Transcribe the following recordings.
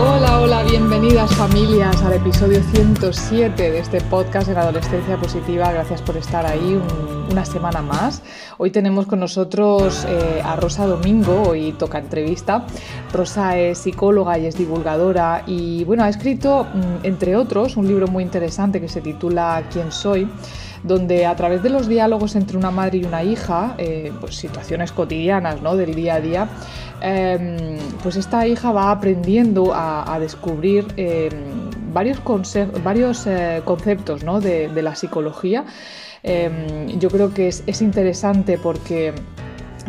Hola, hola, bienvenidas familias al episodio 107 de este podcast en Adolescencia Positiva. Gracias por estar ahí una semana más. Hoy tenemos con nosotros eh, a Rosa Domingo, hoy toca entrevista. Rosa es psicóloga y es divulgadora y bueno, ha escrito, mm, entre otros, un libro muy interesante que se titula ¿Quién soy? Donde a través de los diálogos entre una madre y una hija, eh, pues situaciones cotidianas ¿no? del día a día, em, pues esta hija va aprendiendo a, descubrir em, varios, eh, conceptos ¿no? de, la psicología. Em, yo creo que es, es interesante porque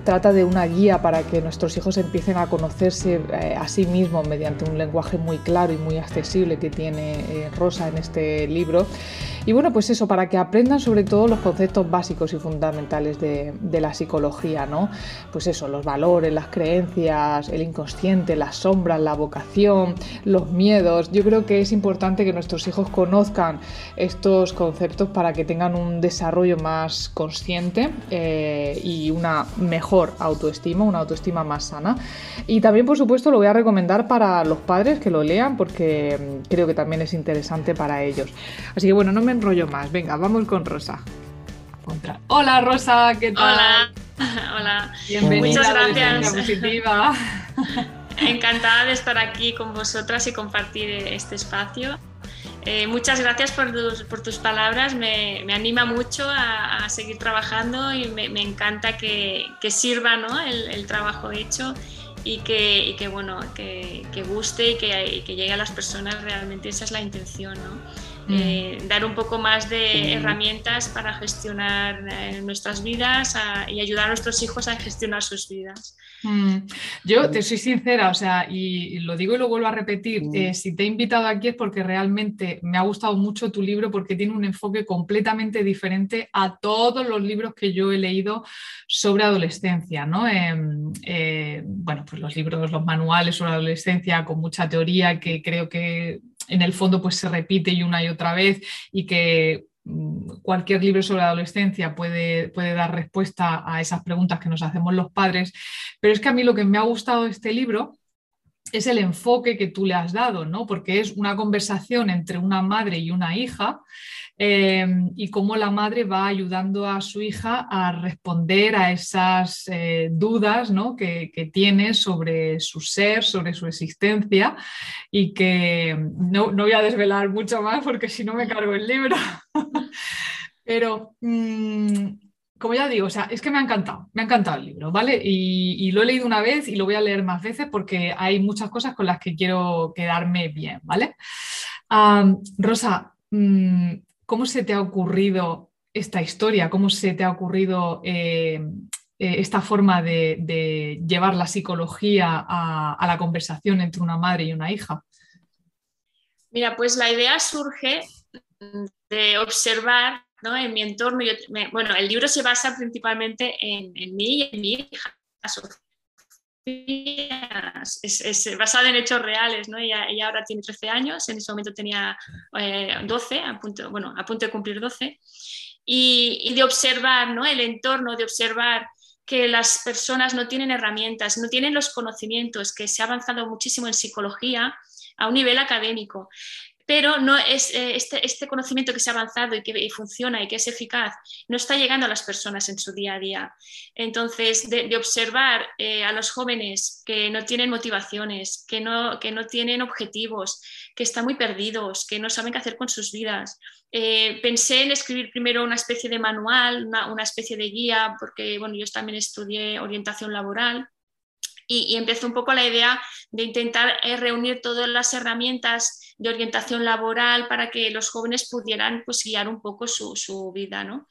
trata de una guía para que nuestros hijos empiecen a conocerse eh, a sí mismos mediante un lenguaje muy claro y muy accesible que tiene Rosa en este libro. Y bueno, pues eso, para que aprendan sobre todo los conceptos básicos y fundamentales de, la psicología, ¿no? Pues eso, los valores, las creencias, el inconsciente, las sombras, la vocación, los miedos. Yo creo que es importante que nuestros hijos conozcan estos conceptos para que tengan un desarrollo más consciente eh, y una mejor autoestima, una autoestima más sana. Y también, por supuesto, lo voy a recomendar para los padres que lo lean porque mm, creo que también es interesante para ellos. Así que bueno, no me rollo más. Venga, vamos con Rosa. Hola Rosa, ¿qué tal? Hola, hola. Bienvenida Muchas gracias. Positiva. Encantada de estar aquí con vosotras y compartir este espacio. Eh, muchas gracias por tus, por tus palabras, me, me, anima mucho a, a, seguir trabajando y me, me encanta que, que sirva ¿no? el, el, trabajo hecho y que, y que bueno, que, que guste y que, y que, llegue a las personas realmente, esa es la intención. ¿no? Mm. Eh, dar un poco más de herramientas para gestionar eh, nuestras vidas y ayudar a nuestros hijos a gestionar sus vidas. Mm. Yo te soy sincera, o sea, y lo digo y lo vuelvo a repetir, mm. eh, si te he invitado aquí es porque realmente me ha gustado mucho tu libro porque tiene un enfoque completamente diferente a todos los libros que yo he leído sobre adolescencia, ¿no? Em, bueno, pues los libros, los manuales sobre adolescencia con mucha teoría que creo que en el fondo pues se repite y una y otra vez y que mm, cualquier libro sobre adolescencia puede, puede, dar respuesta a esas preguntas que nos hacemos los padres, pero es que a mí lo que me ha gustado de este libro es el enfoque que tú le has dado, ¿no? Porque es una conversación entre una madre y una hija Em, y cómo la madre va ayudando a su hija a responder a esas eh, dudas que, tiene sobre su ser, sobre su existencia y que no, voy a desvelar mucho más porque si no me cargo el libro. Pero mm, como ya digo, o sea, es que me ha encantado, me ha encantado el libro, ¿vale? Y, lo he leído una vez y lo voy a leer más veces porque hay muchas cosas con las que quiero quedarme bien, ¿vale? Rosa, mm, ¿Cómo se te ha ocurrido esta historia? ¿Cómo se te ha ocurrido eh, eh, esta forma de, llevar la psicología a, la conversación entre una madre y una hija? Mira, pues la idea surge de observar en mi entorno. bueno, el libro se basa principalmente en, mí y en mi hija, es, es, basada en hechos reales, ¿no? Ella, ahora tiene 13 años, en ese momento tenía 12, eh, a punto, bueno, a punto de cumplir 12, y, de observar ¿no? el entorno, de observar que las personas no tienen herramientas, no tienen los conocimientos, que se ha avanzado muchísimo en psicología a un nivel académico pero no es, eh, este, este, conocimiento que se ha avanzado y que funciona y que es eficaz no está llegando a las personas en su día a día. Entonces, de, observar eh, a los jóvenes que no tienen motivaciones, que no, que no tienen objetivos, que están muy perdidos, que no saben qué hacer con sus vidas. Eh, pensé en escribir primero una especie de manual, una, una especie de guía, porque bueno, yo también estudié orientación laboral y, empezó un poco la idea de intentar eh, reunir todas las herramientas de orientación laboral para que los jóvenes pudieran pues, guiar un poco su, vida. ¿no?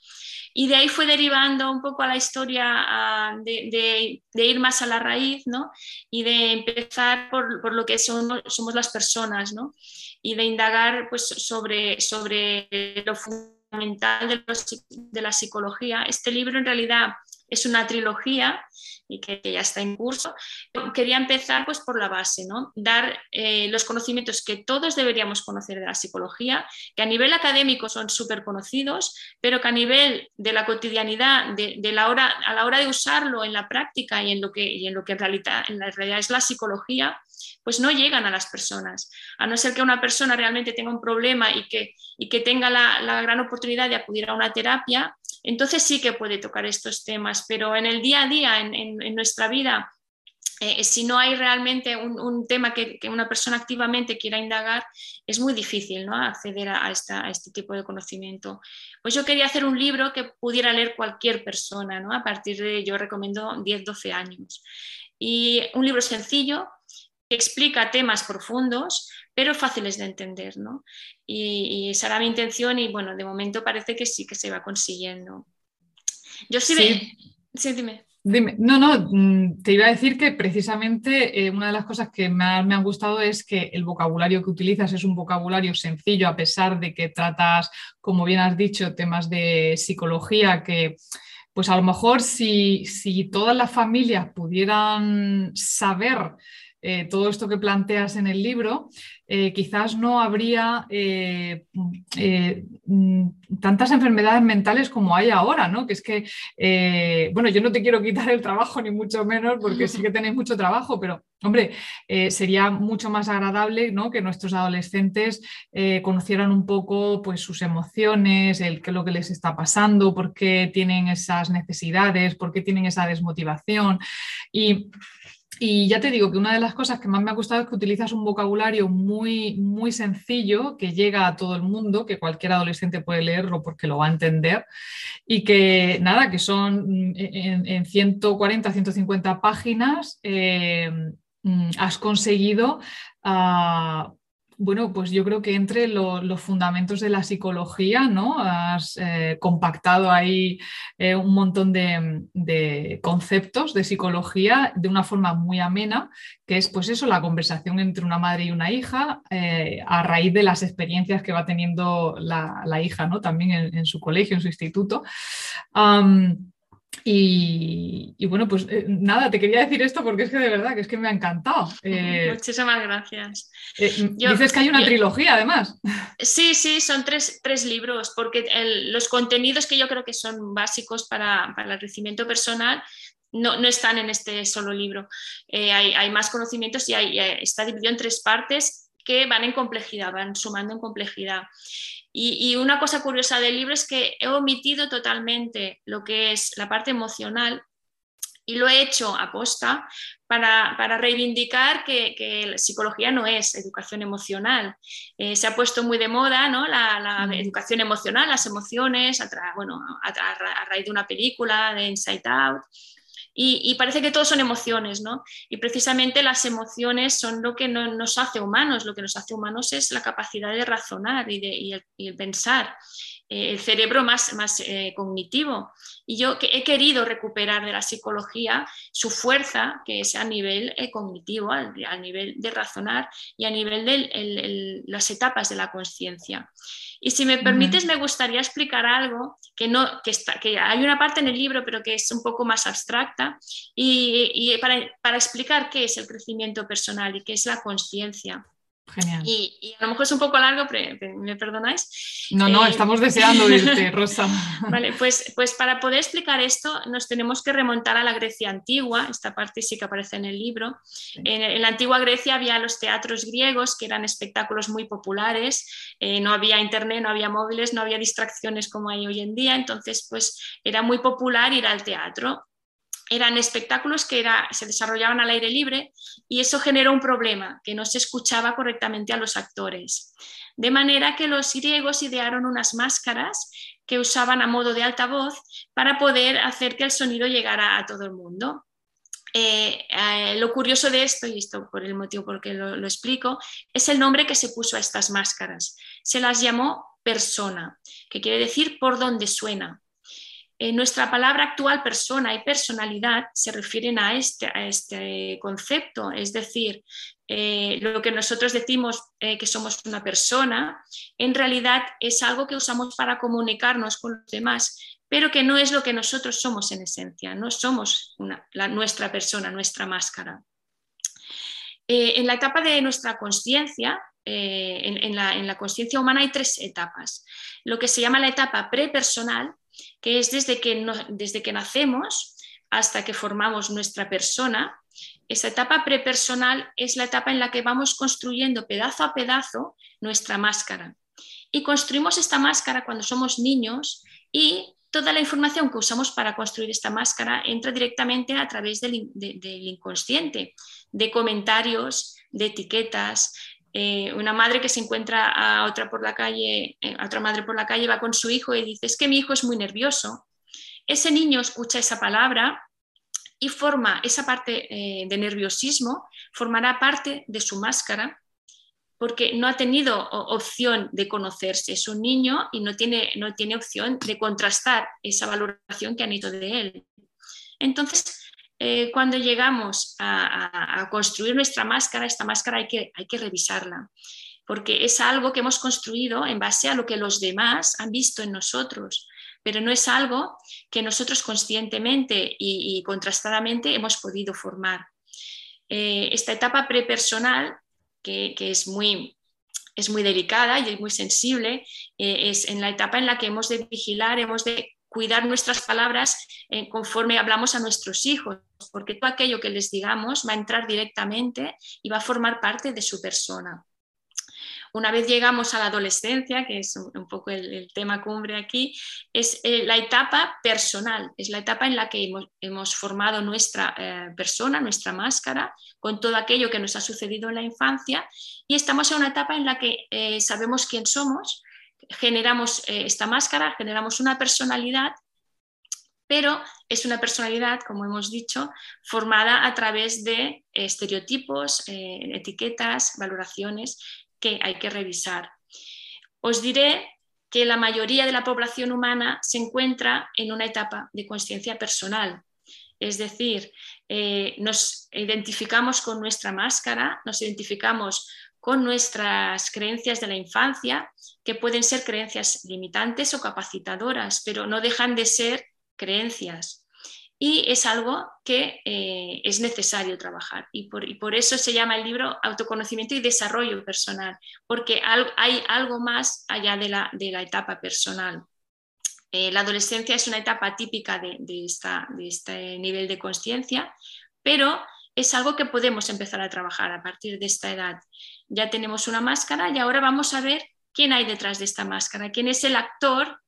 Y de ahí fue derivando un poco a la historia de, ir más a la raíz ¿no? y de empezar por, lo que somos, somos las personas ¿no? y de indagar pues, sobre, sobre lo fundamental fundamental de, la psicología. Este libro en realidad es una trilogía y que, ya está en curso. Quería empezar pues por la base, ¿no? dar eh, los conocimientos que todos deberíamos conocer de la psicología, que a nivel académico son súper conocidos, pero que a nivel de la cotidianidad, de, la hora, a la hora de usarlo en la práctica y en lo que, en, lo que en, realidad, en la realidad es la psicología, pues no llegan a las personas. A no ser que una persona realmente tenga un problema y que, y que tenga la, la gran oportunidad de acudir a una terapia, entonces sí que puede tocar estos temas, pero en el día a día, en, nuestra vida, eh, si no hay realmente un, tema que, una persona activamente quiera indagar, es muy difícil ¿no? acceder a, este tipo de conocimiento. Pues yo quería hacer un libro que pudiera leer cualquier persona, ¿no? a partir de, yo recomiendo 10, 12 años. Y un libro sencillo que explica temas profundos, pero fáciles de entender, ¿no? Y, esa era mi intención y bueno, de momento parece que sí que se va consiguiendo. Yo sí, sí. sí dime. Dime. No, no, mm, te iba a decir que precisamente eh, una de las cosas que más me han gustado es que el vocabulario que utilizas es un vocabulario sencillo, a pesar de que tratas, como bien has dicho, temas de psicología que, pues a lo mejor si, si todas las familias pudieran saber eh, todo esto que planteas en el libro, eh, quizás no habría eh, tantas enfermedades mentales como hay ahora, ¿no? Que es que, bueno, yo no te quiero quitar el trabajo, ni mucho menos, porque sí que tenéis mucho trabajo, pero, hombre, sería mucho más agradable ¿no? que nuestros adolescentes conocieran un poco pues, sus emociones, el, qué es lo que les está pasando, por qué tienen esas necesidades, por qué tienen esa desmotivación. Y y ya te digo que una de las cosas que más me ha gustado es que utilizas un vocabulario muy, muy sencillo que llega a todo el mundo, que cualquier adolescente puede leerlo porque lo va a entender y que nada, que son mm, en, 140, 150 páginas. Eh, mm, has conseguido ah, bueno, pues yo creo que entre los fundamentos de la psicología, ¿no? Has eh, compactado ahí eh, un montón de, conceptos de psicología de una forma muy amena, que es pues eso, la conversación entre una madre y una hija eh, a raíz de las experiencias que va teniendo la, hija, ¿no? También en, su colegio, en su instituto. Y, bueno, pues eh, nada, te quería decir esto porque es que de verdad que es que me ha encantado. Eh, Muchísimas gracias. Eh, dices que hay una trilogía además. Sí, sí, son tres, libros, porque los contenidos que yo creo que son básicos para, el crecimiento personal no, están en este solo libro. hay, más conocimientos y está dividido en tres partes que van en complejidad, van sumando en complejidad. Y, una cosa curiosa del libro es que he omitido totalmente lo que es la parte emocional y lo he hecho a posta para, reivindicar que, la psicología no es educación emocional. Eh, se ha puesto muy de moda ¿no? la, educación emocional, las emociones, a, bueno, a, raíz de una película, de Inside Out, y, parece que todos son emociones, ¿no? Y precisamente las emociones son lo que nos hace humanos, lo que nos hace humanos es la capacidad de razonar y, de, el, pensar, eh, el cerebro más, más eh, cognitivo. Y yo he querido recuperar de la psicología su fuerza, que es a nivel eh, cognitivo, a, nivel de razonar y a nivel de las etapas de la conciencia. Y si me permites, me gustaría explicar algo que, no, que, está, que hay una parte en el libro, pero que es un poco más abstracta, y, y para, para explicar qué es el crecimiento personal y qué es la conciencia. Y, a lo mejor es un poco largo, ¿me perdonáis? No, no, eh, estamos deseando irte, Rosa. Vale, pues, pues para poder explicar esto nos tenemos que remontar a la Grecia antigua, esta parte sí que aparece en el libro. En, la antigua Grecia había los teatros griegos, que eran espectáculos muy populares, eh, no había internet, no había móviles, no había distracciones como hay hoy en día, entonces pues era muy popular ir al teatro eran espectáculos que se desarrollaban al aire libre y eso generó un problema, que no se escuchaba correctamente a los actores. De manera que los griegos idearon unas máscaras que usaban a modo de altavoz para poder hacer que el sonido llegara a todo el mundo. Eh, eh, lo curioso de esto, y esto por el motivo por que lo explico, es el nombre que se puso a estas máscaras. Se las llamó persona, que quiere decir por donde suena. Eh, nuestra palabra actual persona y personalidad se refieren a este, este concepto, es decir, eh, lo que nosotros decimos que somos una persona, en realidad es algo que usamos para comunicarnos con los demás, pero que no es lo que nosotros somos en esencia, no somos nuestra persona, nuestra máscara. en la etapa de nuestra conciencia, eh, en, la, conciencia humana hay tres etapas. Lo que se llama la etapa prepersonal, que es desde que, desde que nacemos hasta que formamos nuestra persona. Esa etapa prepersonal es la etapa en la que vamos construyendo pedazo a pedazo nuestra máscara. Y construimos esta máscara cuando somos niños y toda la información que usamos para construir esta máscara entra directamente a través del, del inconsciente, de comentarios, de etiquetas, eh, una madre que se encuentra a otra por la calle, eh, a otra madre por la calle, va con su hijo y dice, es que mi hijo es muy nervioso. Ese niño escucha esa palabra y forma esa parte eh, de nerviosismo, formará parte de su máscara porque no ha tenido opción de conocerse. Es un niño y no tiene, no tiene opción de contrastar esa valoración que han hecho de él. Entonces, eh, cuando llegamos a, construir nuestra máscara, esta máscara hay que, revisarla, porque es algo que hemos construido en base a lo que los demás han visto en nosotros, pero no es algo que nosotros conscientemente y, contrastadamente hemos podido formar. Eh, esta etapa prepersonal, que, que es muy, es muy delicada y es muy sensible, eh, es en la etapa en la que hemos de vigilar, hemos de cuidar nuestras palabras eh, conforme hablamos a nuestros hijos, porque todo aquello que les digamos va a entrar directamente y va a formar parte de su persona. Una vez llegamos a la adolescencia, que es un, poco el, tema cumbre aquí, es eh, la etapa personal, es la etapa en la que hemos, formado nuestra eh, persona, nuestra máscara, con todo aquello que nos ha sucedido en la infancia y estamos en una etapa en la que sabemos quién somos, generamos eh, esta máscara, generamos una personalidad, pero es una personalidad, como hemos dicho, formada a través de estereotipos, eh, etiquetas, valoraciones que hay que revisar. Os diré que la mayoría de la población humana se encuentra en una etapa de conciencia personal. Es decir, eh, nos identificamos con nuestra máscara, nos identificamos con nuestras creencias de la infancia, que pueden ser creencias limitantes o capacitadoras, pero no dejan de ser creencias. Y es algo que eh, es necesario trabajar. Y por, eso se llama el libro Autoconocimiento y Desarrollo Personal, porque hay algo más allá de la, etapa personal. Eh, la adolescencia es una etapa típica de, de este nivel de conciencia, pero es algo que podemos empezar a trabajar a partir de esta edad. Ya tenemos una máscara y ahora vamos a ver quién hay detrás de esta máscara, quién es el actor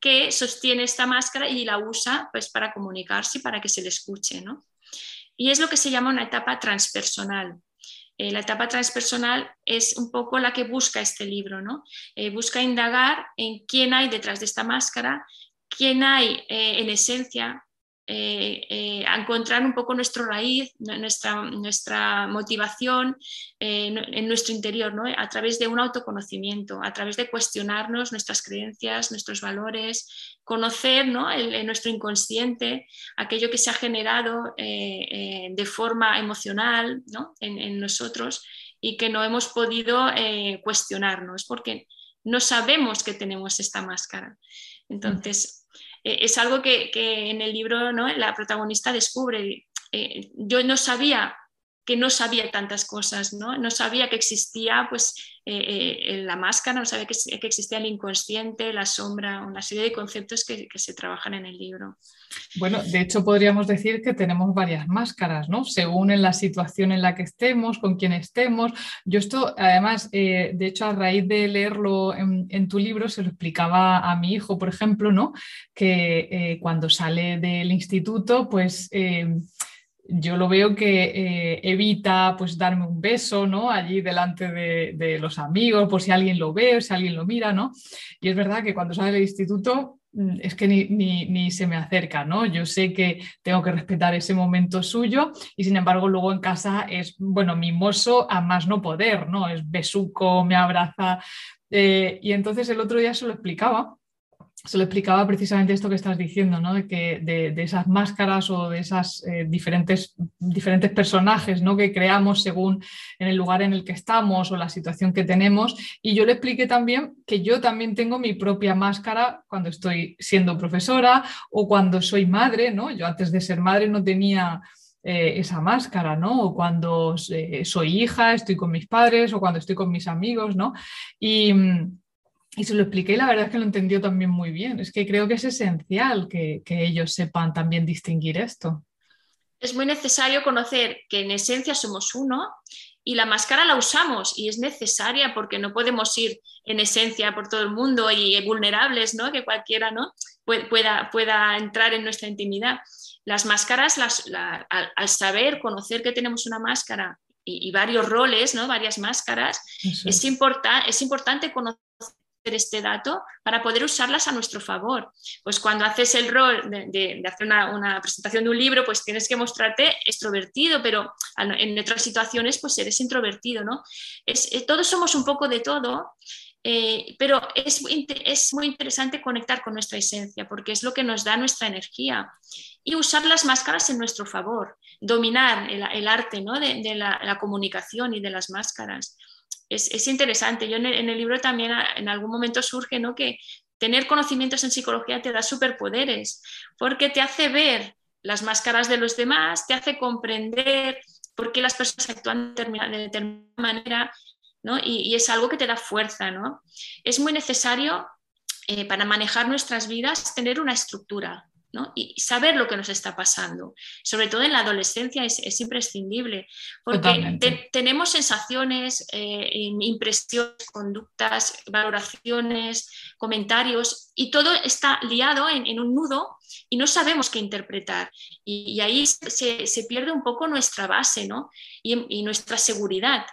que sostiene esta máscara y la usa pues, para comunicarse para que se le escuche. Y es lo que se llama una etapa transpersonal. Eh, la etapa transpersonal es un poco la que busca este libro, ¿no? Eh, busca indagar en quién hay detrás de esta máscara, quién hay eh, en esencia eh, eh, a encontrar un poco nuestro raíz, nuestra, nuestra motivación eh, en nuestro interior, ¿no? a través de un autoconocimiento, a través de cuestionarnos nuestras creencias, nuestros valores, conocer ¿no? el, nuestro inconsciente, aquello que se ha generado de forma emocional ¿no? en, en, nosotros y que no hemos podido cuestionarnos porque no sabemos que tenemos esta máscara. Entonces, eh, es algo que, en el libro ¿no? la protagonista descubre. Eh, yo no sabía que no sabía tantas cosas, ¿no? No sabía que existía pues, eh, la máscara, no sabía que, existía el inconsciente, la sombra, una serie de conceptos que, se trabajan en el libro. Bueno, de hecho podríamos decir que tenemos varias máscaras, ¿no? Según en la situación en la que estemos, con quién estemos. Yo esto, además, de hecho, a raíz de leerlo en, tu libro, se lo explicaba a mi hijo, por ejemplo, ¿no? Que cuando sale del instituto, pues yo lo veo que eh, evita pues darme un beso, ¿no? Allí delante de, los amigos, por si alguien lo ve o si alguien lo mira, ¿no? Y es verdad que cuando sale del instituto mm, es que ni, se me acerca, ¿no? Yo sé que tengo que respetar ese momento suyo y sin embargo luego en casa es, bueno, mimoso a más no poder, ¿no? Es besuco, me abraza. Eh, y entonces el otro día se lo explicaba se lo explicaba precisamente esto que estás diciendo, ¿no? de, que, de, esas máscaras o de esas eh, diferentes, diferentes personajes ¿no? que creamos según en el lugar en el que estamos o la situación que tenemos. Y yo le expliqué también que yo también tengo mi propia máscara cuando estoy siendo profesora o cuando soy madre. ¿no? Yo antes de ser madre no tenía eh, esa máscara, ¿no? O cuando eh, soy hija, estoy con mis padres o cuando estoy con mis amigos, ¿no? Y, mm, y se lo expliqué y la verdad es que lo entendió también muy bien. Es que creo que es esencial que, ellos sepan también distinguir esto. Es muy necesario conocer que en esencia somos uno y la máscara la usamos y es necesaria porque no podemos ir en esencia por todo el mundo y vulnerables, ¿no? Que cualquiera ¿no? pueda, pueda entrar en nuestra intimidad. Las máscaras, al, saber, conocer que tenemos una máscara y, varios roles, ¿no? varias máscaras, es, es importante conocer este dato para poder usarlas a nuestro favor. Pues cuando haces el rol de, hacer una, presentación de un libro, pues tienes que mostrarte extrovertido, pero en otras situaciones pues eres introvertido, ¿no? Es, eh, todos somos un poco de todo, eh, pero es, es, muy interesante conectar con nuestra esencia porque es lo que nos da nuestra energía y usar las máscaras en nuestro favor, dominar el, arte ¿no? de, la, comunicación y de las máscaras es, interesante. Yo en el, libro también en algún momento surge ¿no? que tener conocimientos en psicología te da superpoderes, porque te hace ver las máscaras de los demás, te hace comprender por qué las personas actúan de determinada, manera, ¿no? y, es algo que te da fuerza. ¿no? Es muy necesario eh, para manejar nuestras vidas tener una estructura, y saber lo que nos está pasando. Sobre todo en la adolescencia es, imprescindible, porque tenemos sensaciones, eh, impresiones, conductas, valoraciones, comentarios, y todo está liado en, un nudo y no sabemos qué interpretar. Y, ahí se, pierde un poco nuestra base y, nuestra seguridad.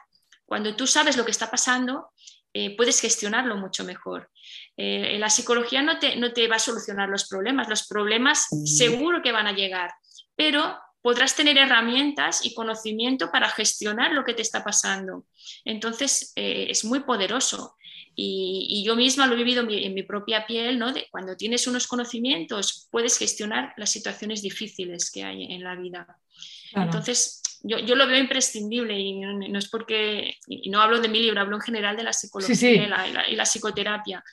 Cuando tú sabes lo que está pasando, eh, puedes gestionarlo mucho mejor. Eh, la psicología no te, no te va a solucionar los problemas, los problemas mm. seguro que van a llegar, pero podrás tener herramientas y conocimiento para gestionar lo que te está pasando. Entonces, eh, es muy poderoso. Y, yo misma lo he vivido en mi, propia piel, ¿no? De cuando tienes unos conocimientos, puedes gestionar las situaciones difíciles que hay en la vida. Entonces, yo, yo, lo veo imprescindible y no, es porque, y no hablo de mi libro, hablo en general de la psicología Y, la, psicoterapia.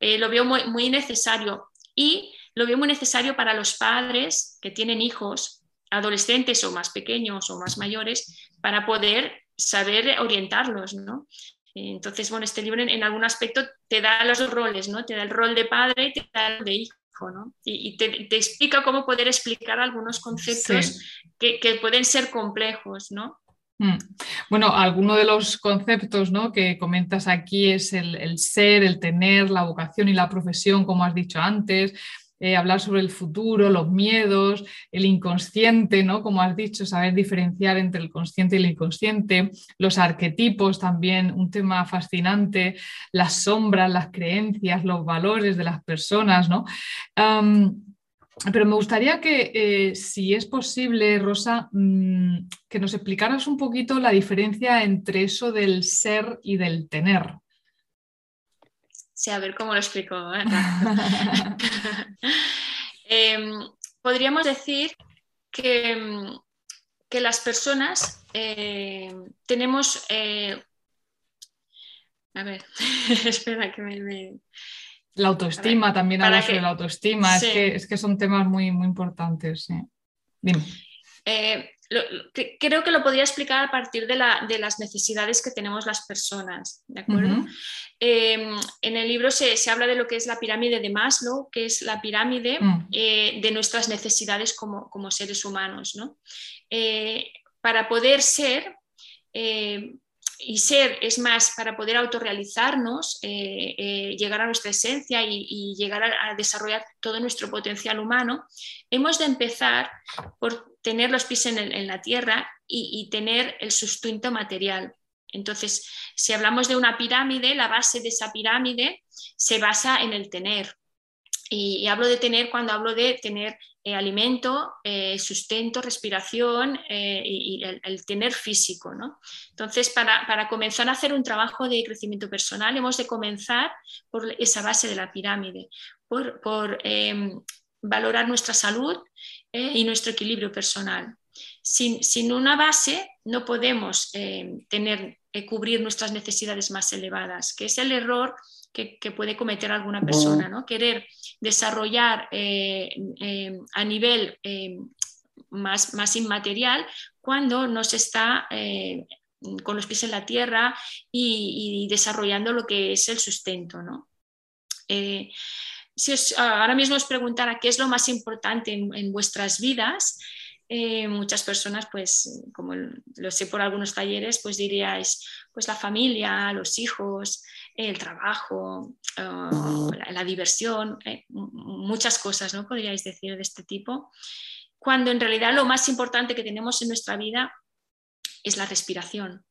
Eh, lo veo muy, muy necesario y lo veo muy necesario para los padres que tienen hijos, adolescentes o más pequeños o más mayores, para poder saber orientarlos, ¿no? Entonces, bueno, este libro en, algún aspecto te da los dos roles, ¿no? Te da el rol de padre y te da el de hijo, ¿no? Y, te, explica cómo poder explicar algunos conceptos que, que, pueden ser complejos, ¿no? Mm. Bueno, alguno de los conceptos ¿no? que comentas aquí es el, ser, el tener, la vocación y la profesión, como has dicho antes, eh, hablar sobre el futuro, los miedos, el inconsciente, ¿no? Como has dicho, saber diferenciar entre el consciente y el inconsciente, los arquetipos también, un tema fascinante, las sombras, las creencias, los valores de las personas, ¿no? Pero me gustaría que, eh, si es posible, Rosa, mm, que nos explicaras un poquito la diferencia entre eso del ser y del tener. Sí, a ver cómo lo explico. Em, podríamos decir que, que las personas eh, tenemos... Eh, a ver, espera que me la autoestima, también habla sobre la autoestima, es, que, es, que, son temas muy, muy importantes. Dime. Eh, creo que lo podría explicar a partir de, las necesidades que tenemos las personas, ¿de acuerdo? Em, en el libro se, habla de lo que es la pirámide de Maslow, que es la pirámide mm. eh, de nuestras necesidades como, seres humanos, ¿no? Eh, para poder ser, y ser es más para poder autorrealizarnos, eh, eh, llegar a nuestra esencia y, llegar a, desarrollar todo nuestro potencial humano, hemos de empezar por tener los pies en, la tierra y, tener el sustento material. Entonces, si hablamos de una pirámide, la base de esa pirámide se basa en el tener. Y, hablo de tener cuando hablo de tener eh, alimento, eh, sustento, respiración eh, y, el, tener físico. ¿no? Entonces, para, comenzar a hacer un trabajo de crecimiento personal, hemos de comenzar por esa base de la pirámide, por, em, valorar nuestra salud y nuestro equilibrio personal. Sin, una base no podemos em, tener, cubrir nuestras necesidades más elevadas, que es el error que, puede cometer alguna persona, ¿no? querer desarrollar eh, em, a nivel más, más inmaterial cuando no se está con los pies en la tierra y, desarrollando lo que es el sustento. ¿no? Eh, si ahora mismo os preguntara qué es lo más importante en, vuestras vidas, eh, muchas personas, pues, como lo sé por algunos talleres, pues diríais, pues la familia, los hijos, el trabajo, la, diversión, eh, muchas cosas, ¿no? Podríais decir de este tipo, cuando en realidad lo más importante que tenemos en nuestra vida es la respiración.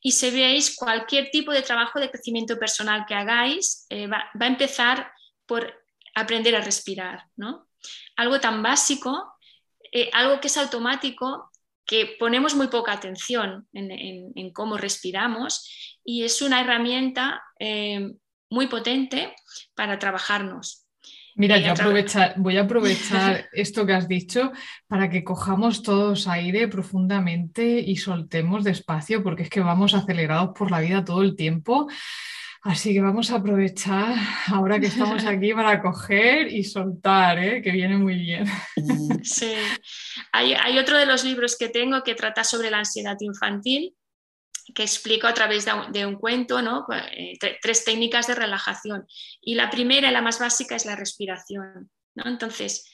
Y si veis cualquier tipo de trabajo de crecimiento personal que hagáis, eh, va, a empezar por aprender a respirar. ¿no? Algo tan básico, eh, algo que es automático, que ponemos muy poca atención en, cómo respiramos y es una herramienta eh, muy potente para trabajarnos. Mira, yo voy a aprovechar esto que has dicho para que cojamos todos aire profundamente y soltemos despacio, porque es que vamos acelerados por la vida todo el tiempo. Así que vamos a aprovechar ahora que estamos aquí para coger y soltar, ¿eh? que viene muy bien. Sí, hay, hay, otro de los libros que tengo que trata sobre la ansiedad infantil que explico a través de un, cuento ¿no? Eh, tres técnicas de relajación. Y la primera y la más básica es la respiración. ¿no? Entonces,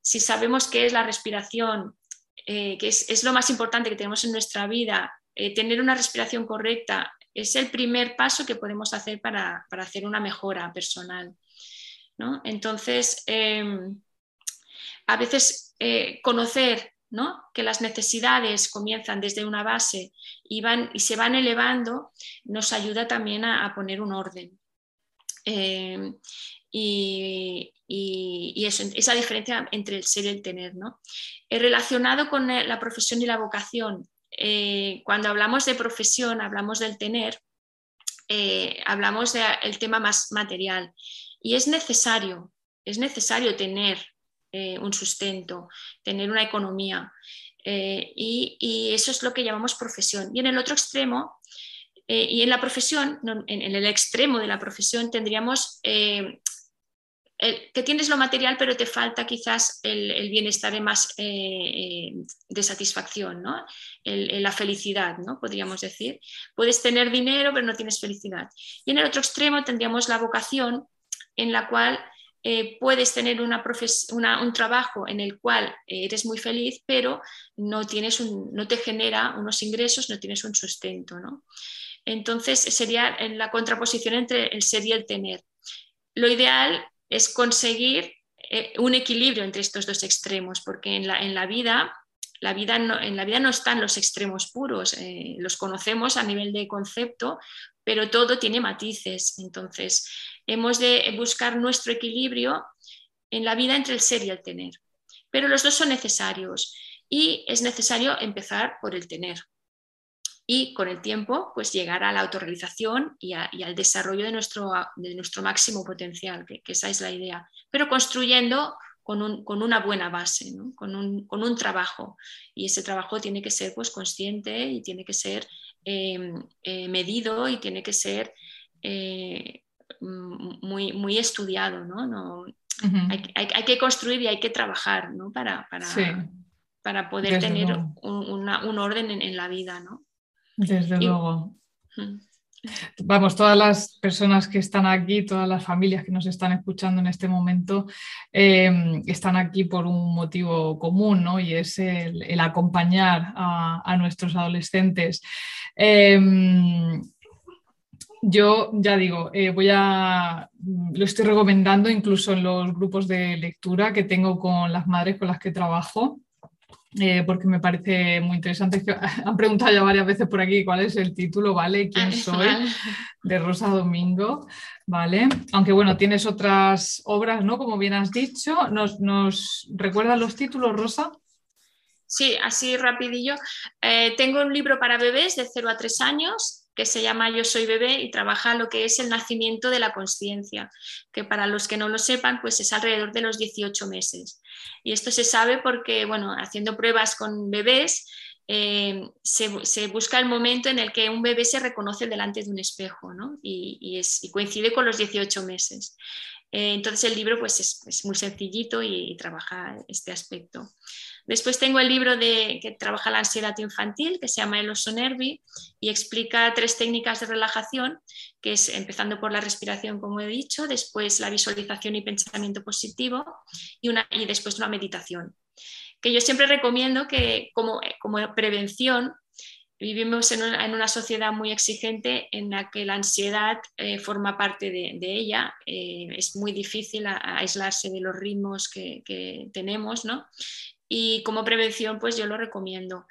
si sabemos qué es la respiración, eh, que es, lo más importante que tenemos en nuestra vida, eh, tener una respiración correcta es el primer paso que podemos hacer para, hacer una mejora personal. ¿no? Entonces, em, a veces conocer que las necesidades comienzan desde una base y, van, y se van elevando, nos ayuda también a, poner un orden. Eh, y, esa diferencia entre el ser y el tener. ¿no? Eh, relacionado con eh, la profesión y la vocación, cuando hablamos de profesión, hablamos del tener, hablamos del tema más material. Y es necesario, es necesario tener eh, un sustento, tener una economía. Eh, y, eso es lo que llamamos profesión. Y en el otro extremo, eh, y en la profesión, en, el extremo de la profesión, tendríamos que tienes lo material, pero te falta quizás el, bienestar de más de satisfacción, ¿no? la felicidad, ¿no? podríamos decir. Puedes tener dinero, pero no tienes felicidad. Y en el otro extremo tendríamos la vocación, en la cual eh, puedes tener una un trabajo en el cual eres muy feliz, pero no, tienes un, no te genera unos ingresos, no tienes un sustento. ¿no? Entonces sería la contraposición entre el ser y el tener. Lo ideal es conseguir eh, un equilibrio entre estos dos extremos, porque en la, en la vida la vida no, en la vida no están los extremos puros, eh, los conocemos a nivel de concepto, pero todo tiene matices. Entonces, hemos de buscar nuestro equilibrio en la vida entre el ser y el tener. Pero los dos son necesarios y es necesario empezar por el tener. Y con el tiempo, pues llegar a la autorrealización y, al desarrollo de nuestro, de nuestro máximo potencial, que, esa es la idea. Pero construyendo con, una buena base, con, un, trabajo. Y ese trabajo tiene que ser pues, consciente y tiene que ser eh, eh, medido y tiene que ser eh, muy, muy estudiado, ¿no? hay, que construir y hay que trabajar, ¿no? Para, para, poder tener un, orden en, la vida, ¿no? Desde luego. Vamos, todas las personas que están aquí, todas las familias que nos están escuchando en este momento, eh, están aquí por un motivo común, ¿no? Y es el, acompañar a, nuestros adolescentes. Eh, yo ya digo, eh, voy a, lo estoy recomendando incluso en los grupos de lectura que tengo con las madres con las que trabajo, eh, porque me parece muy interesante. Han preguntado ya varias veces por aquí cuál es el título, ¿vale? ¿Quién soy? De Rosa Domingo, ¿vale? Aunque bueno, tienes otras obras, ¿no? Como bien has dicho. ¿Nos, nos recuerdas los títulos, Rosa? Sí, así rapidillo. Eh, tengo un libro para bebés de 0 a 3 años que se llama Yo soy bebé y trabaja lo que es el nacimiento de la conciencia, que para los que no lo sepan, pues es alrededor de los 18 meses. Y esto se sabe porque, bueno, haciendo pruebas con bebés, eh, se, busca el momento en el que un bebé se reconoce delante de un espejo ¿no? y, es, coincide con los 18 meses. Eh, entonces el libro pues es, muy sencillito y, trabaja este aspecto. Después tengo el libro de, que trabaja la ansiedad infantil, que se llama El oso nervi, y explica tres técnicas de relajación, que es empezando por la respiración, como he dicho, después la visualización y pensamiento positivo, y, una, y después una meditación. Que yo siempre recomiendo que como, como prevención, vivimos en una, sociedad muy exigente en la que la ansiedad eh, forma parte de, ella. Eh, es muy difícil aislarse de los ritmos que, que, tenemos, ¿no? Y como prevención pues yo lo recomiendo.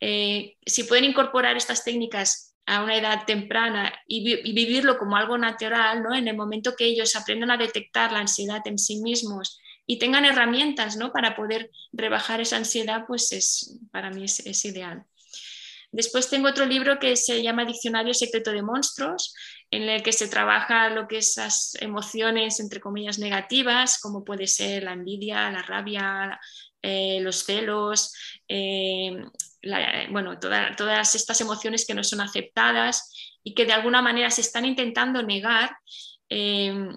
Eh, si pueden incorporar estas técnicas a una edad temprana y, vivirlo como algo natural, ¿no? en el momento que ellos aprendan a detectar la ansiedad en sí mismos y tengan herramientas ¿no? para poder rebajar esa ansiedad, pues es, para mí es, ideal. Después tengo otro libro que se llama Diccionario Secreto de Monstruos, en el que se trabaja lo que es las emociones, entre comillas, negativas, como puede ser la envidia, la rabia, eh, los celos, eh, bueno, todas estas emociones que no son aceptadas y que de alguna manera se están intentando negar. Eh,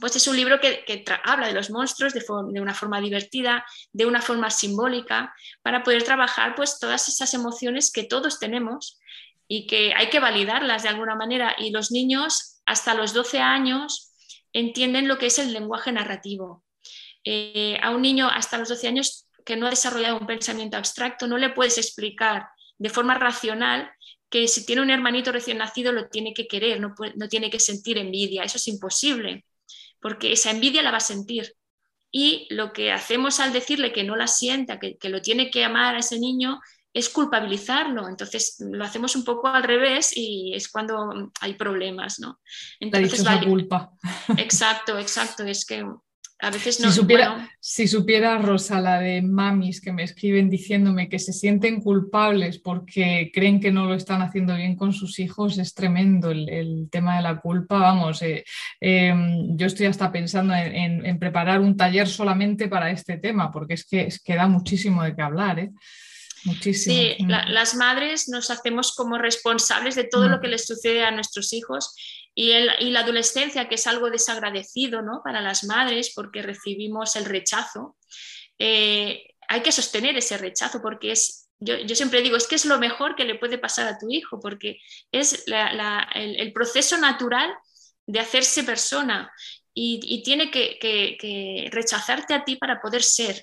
pues es un libro que, habla de los monstruos de, una forma divertida, de una forma simbólica, para poder trabajar pues todas esas emociones que todos tenemos y que hay que validarlas de alguna manera. Y los niños hasta los 12 años entienden lo que es el lenguaje narrativo. Eh, a un niño hasta los 12 años que no ha desarrollado un pensamiento abstracto, no le puedes explicar de forma racional que si tiene un hermanito recién nacido lo tiene que querer, no, tiene que sentir envidia. Eso es imposible, porque esa envidia la va a sentir. Y lo que hacemos al decirle que no la sienta, que, lo tiene que amar a ese niño, es culpabilizarlo. Entonces lo hacemos un poco al revés y es cuando hay problemas, ¿no? Entonces, la culpa. Exacto, exacto. Es que a veces no. Si supiera, si supiera, Rosa, la de mamis que me escriben diciéndome que se sienten culpables porque creen que no lo están haciendo bien con sus hijos, es tremendo el, tema de la culpa. Vamos, eh, em, yo estoy hasta pensando en, preparar un taller solamente para este tema, porque es que, es que da muchísimo de qué hablar. ¿eh? Muchísimo. Sí, las madres nos hacemos como responsables de todo lo mm. que les sucede a nuestros hijos y, la adolescencia, que es algo desagradecido ¿no? para las madres porque recibimos el rechazo. Eh, hay que sostener ese rechazo porque es, yo, siempre digo, es que es lo mejor que le puede pasar a tu hijo porque es el, proceso natural de hacerse persona y, tiene que rechazarte a ti para poder ser.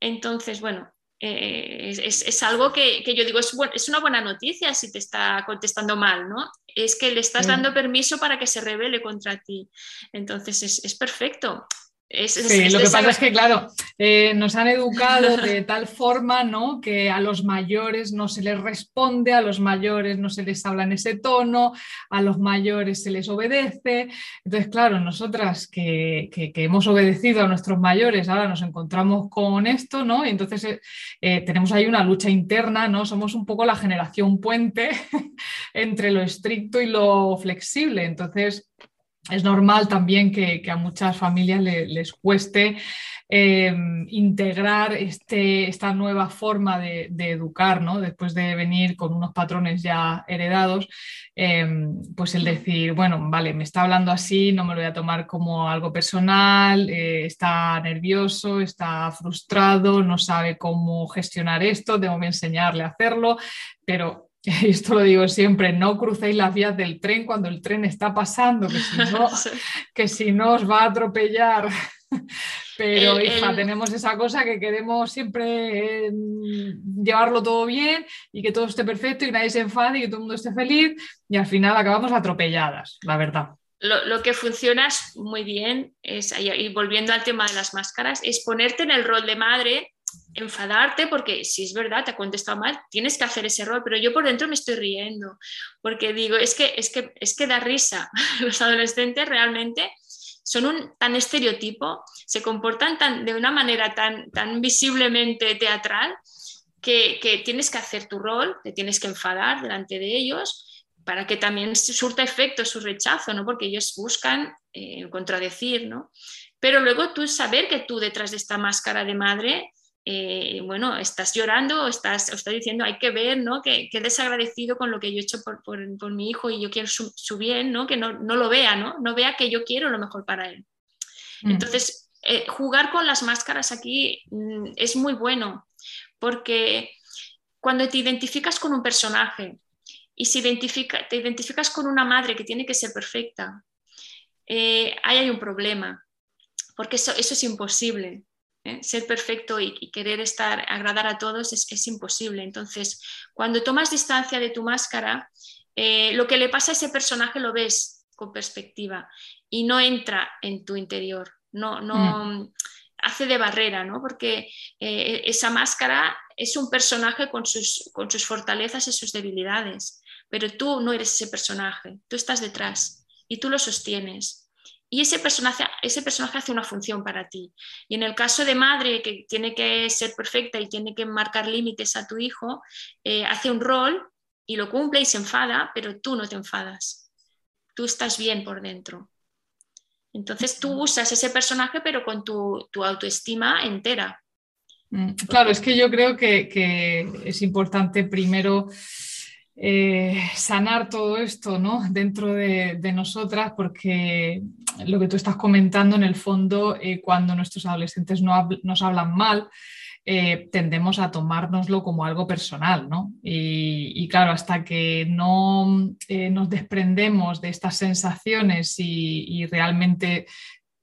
Entonces, bueno, eh, es, algo que, yo digo, es, es, una buena noticia si te está contestando mal, ¿no? Es que le estás dando permiso para que se revele contra ti. Entonces es, perfecto sí, lo que pasa es que, claro, eh, nos han educado de tal forma ¿no? que a los mayores no se les responde, a los mayores no se les habla en ese tono, a los mayores se les obedece. Entonces, claro, nosotras que, hemos obedecido a nuestros mayores, ahora nos encontramos con esto, ¿no? Y entonces eh, eh, tenemos ahí una lucha interna, ¿no? Somos un poco la generación puente entre lo estricto y lo flexible. Entonces, es normal también que, a muchas familias les cueste eh, integrar este, esta nueva forma de, educar, ¿no? después de venir con unos patrones ya heredados, eh, pues el decir, bueno, vale, me está hablando así, no me lo voy a tomar como algo personal, eh, está nervioso, está frustrado, no sabe cómo gestionar esto, tengo que enseñarle a hacerlo, pero esto lo digo siempre, no crucéis las vías del tren cuando el tren está pasando, que si no, que si no os va a atropellar. Pero, hija, tenemos esa cosa que queremos siempre em, llevarlo todo bien y que todo esté perfecto y nadie se enfade y que todo el mundo esté feliz y al final acabamos atropelladas, la verdad. Lo, lo, que funciona muy bien, es, y volviendo al tema de las máscaras, es ponerte en el rol de madre enfadarte porque si es verdad, te ha contestado mal, tienes que hacer ese rol, pero yo por dentro me estoy riendo porque digo, es que, es que, es que da risa. Los adolescentes realmente son un tan estereotipo, se comportan tan, de una manera tan, tan visiblemente teatral que, que tienes que hacer tu rol, te tienes que enfadar delante de ellos para que también surta efecto su rechazo, ¿no? Porque ellos buscan eh, contradecir, ¿no? Pero luego tú saber que tú detrás de esta máscara de madre, eh, bueno, estás llorando o estás, estás diciendo, hay que ver, ¿no? Que, que, desagradecido con lo que yo he hecho por, por, por mi hijo y yo quiero su, su, bien, ¿no? Que no, no lo vea, ¿no? No vea que yo quiero lo mejor para él. Mm. Entonces, eh, jugar con las máscaras aquí mm, es muy bueno, porque cuando te identificas con un personaje y si identifica, te identificas con una madre que tiene que ser perfecta, eh, ahí hay un problema, porque eso, eso es imposible. ¿Eh? Ser perfecto y, querer estar, agradar a todos es, es, imposible. Entonces, cuando tomas distancia de tu máscara, lo que le pasa a ese personaje lo ves con perspectiva y no entra en tu interior no, no mm. hace de barrera, ¿no? Porque eh, esa máscara es un personaje con sus, con sus fortalezas y sus debilidades, pero tú no eres ese personaje, tú estás detrás y tú lo sostienes. Y ese personaje, ese personaje hace una función para ti. Y en el caso de madre que tiene que ser perfecta y tiene que marcar límites a tu hijo, eh, hace un rol y lo cumple y se enfada, pero tú no te enfadas. Tú estás bien por dentro. Entonces tú usas ese personaje pero con tu, autoestima entera. Mm, claro, es que yo creo que, es importante primero eh, sanar todo esto ¿no? dentro de, nosotras porque lo que tú estás comentando en el fondo, eh, cuando nuestros adolescentes no nos hablan mal, eh, tendemos a tomárnoslo como algo personal, ¿no? Y, claro, hasta que no nos desprendemos de estas sensaciones y, realmente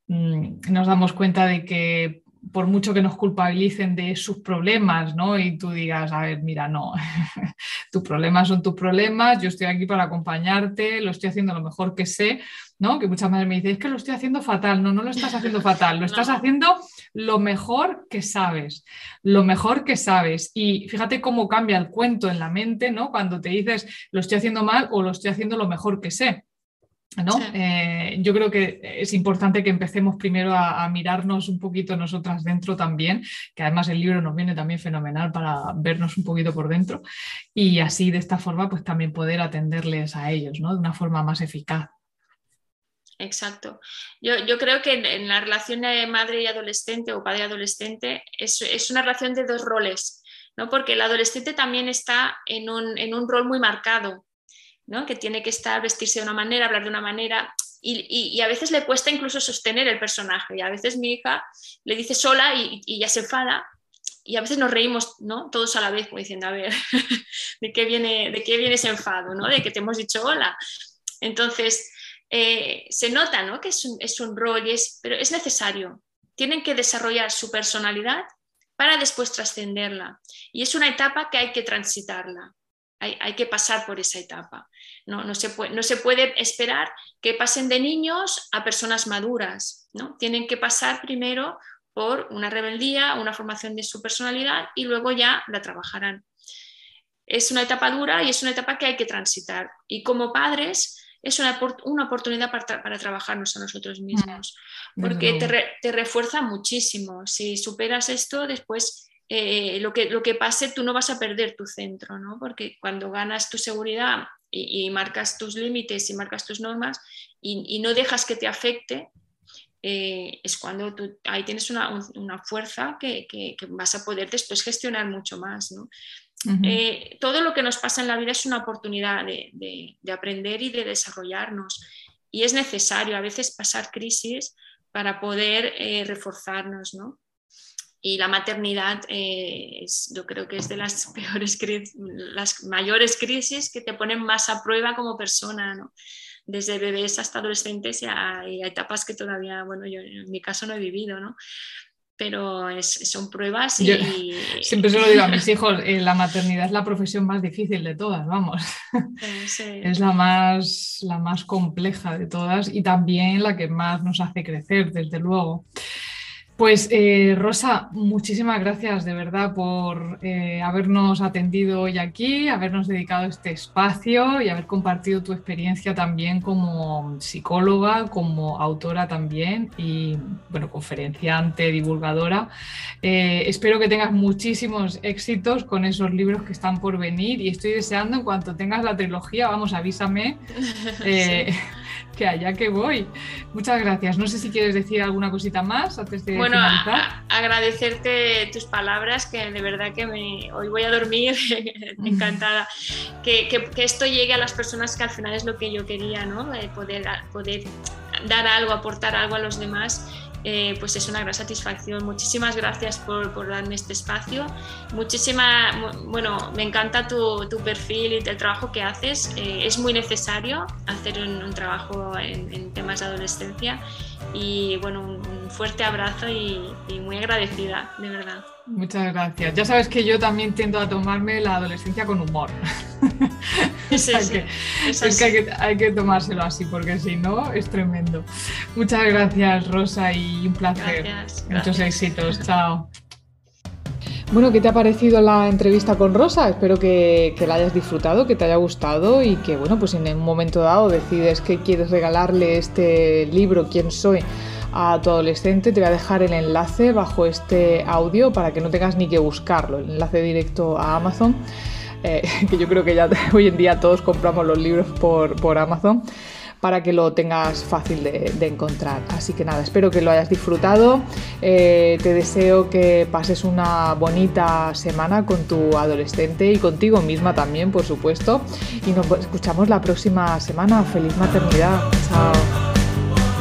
mm, nos damos cuenta de que por mucho que nos culpabilicen de sus problemas, ¿no? Y tú digas, a ver, mira, no, tus problemas son tus problemas, yo estoy aquí para acompañarte, lo estoy haciendo lo mejor que sé, ¿no? Que muchas veces me dicen, es que lo estoy haciendo fatal, no, no lo estás haciendo fatal, lo estás haciendo lo mejor que sabes, lo mejor que sabes. Y fíjate cómo cambia el cuento en la mente, ¿no? Cuando te dices, lo estoy haciendo mal o lo estoy haciendo lo mejor que sé. ¿No? Eh, yo creo que es importante que empecemos primero a, mirarnos un poquito nosotras dentro también, que además el libro nos viene también fenomenal para vernos un poquito por dentro y así de esta forma pues también poder atenderles a ellos, ¿no? De una forma más eficaz. Exacto. Yo, creo que en, la relación de madre y adolescente o padre y adolescente es, es una relación de dos roles, ¿no? Porque el adolescente también está en un, en un rol muy marcado, que tiene que estar, vestirse de una manera, hablar de una manera, y, a veces le cuesta incluso sostener el personaje. Y a veces mi hija le dice sola y, ya se enfada, y a veces nos reímos ¿no? todos a la vez, como diciendo, a ver, ¿de qué viene, de qué viene ese enfado? ¿no? De que te hemos dicho hola. Entonces, eh, se nota ¿no? que es un, es un rol, es, pero es necesario. Tienen que desarrollar su personalidad para después trascenderla. Y es una etapa que hay que transitarla. Hay, que pasar por esa etapa. No, no, se puede, no, se puede, esperar que pasen de niños a personas maduras. ¿no? Tienen que pasar primero por una rebeldía, una formación de su personalidad y luego ya la trabajarán. Es una etapa dura y es una etapa que hay que transitar. Y como padres es una, una oportunidad para, para, trabajarnos a nosotros mismos, porque te, te refuerza muchísimo. Si superas esto, después eh, lo, que, lo que pase, tú no vas a perder tu centro, ¿no? Porque cuando ganas tu seguridad y, marcas tus límites y marcas tus normas y, no dejas que te afecte, eh, es cuando tú ahí tienes una, una fuerza que, que, vas a poder después gestionar mucho más, ¿no? Eh, todo lo que nos pasa en la vida es una oportunidad de, de, de aprender y de desarrollarnos. Y es necesario a veces pasar crisis para poder reforzarnos, ¿no? Y la maternidad eh, es, yo creo que es de las peores las mayores crisis que te ponen más a prueba como persona, ¿no? desde bebés hasta adolescentes y a, etapas que todavía, bueno, yo en mi caso no he vivido, ¿no? Pero son pruebas y... siempre se lo digo a mis hijos, eh, la maternidad es la profesión más difícil de todas, vamos. Es la más, la más compleja de todas y también la que más nos hace crecer, desde luego. Pues eh, Rosa, muchísimas gracias de verdad por eh, habernos atendido hoy aquí, habernos dedicado este espacio y haber compartido tu experiencia también como psicóloga, como autora también y bueno, conferenciante, divulgadora. Eh, espero que tengas muchísimos éxitos con esos libros que están por venir y estoy deseando en cuanto tengas la trilogía, vamos, avísame. que allá que voy. Muchas gracias. No sé si quieres decir alguna cosita más antes de bueno, agradecerte tus palabras, que de verdad que me, hoy voy a dormir encantada. Que, que, esto llegue a las personas que al final es lo que yo quería, ¿no? poder, poder dar algo, aportar algo a los demás eh, pues es una gran satisfacción. Muchísimas gracias por, por darme este espacio. Muchísima, bueno, me encanta tu, tu perfil y el trabajo que haces. Eh, es muy necesario hacer un, trabajo en, temas de adolescencia y bueno, un, fuerte abrazo y, y muy agradecida, de verdad. Muchas gracias. Ya sabes que yo también tiendo a tomarme la adolescencia con humor. es, que, hay, que, tomárselo así, porque si no, es tremendo. Muchas gracias, Rosa, y un placer. Muchos éxitos. Chao. Bueno, ¿qué te ha parecido la entrevista con Rosa? Espero que, que, la hayas disfrutado, que te haya gustado y que, bueno, pues en un momento dado decides que quieres regalarle este libro, ¿Quién soy? A tu adolescente, te voy a dejar el enlace bajo este audio para que no tengas ni que buscarlo, el enlace directo a Amazon, eh, que yo creo que ya hoy en día todos compramos los libros por, Amazon para que lo tengas fácil de, encontrar. Así que nada, espero que lo hayas disfrutado. Eh, te deseo que pases una bonita semana con tu adolescente y contigo misma también, por supuesto. Y nos escuchamos la próxima semana. Feliz maternidad. Chao.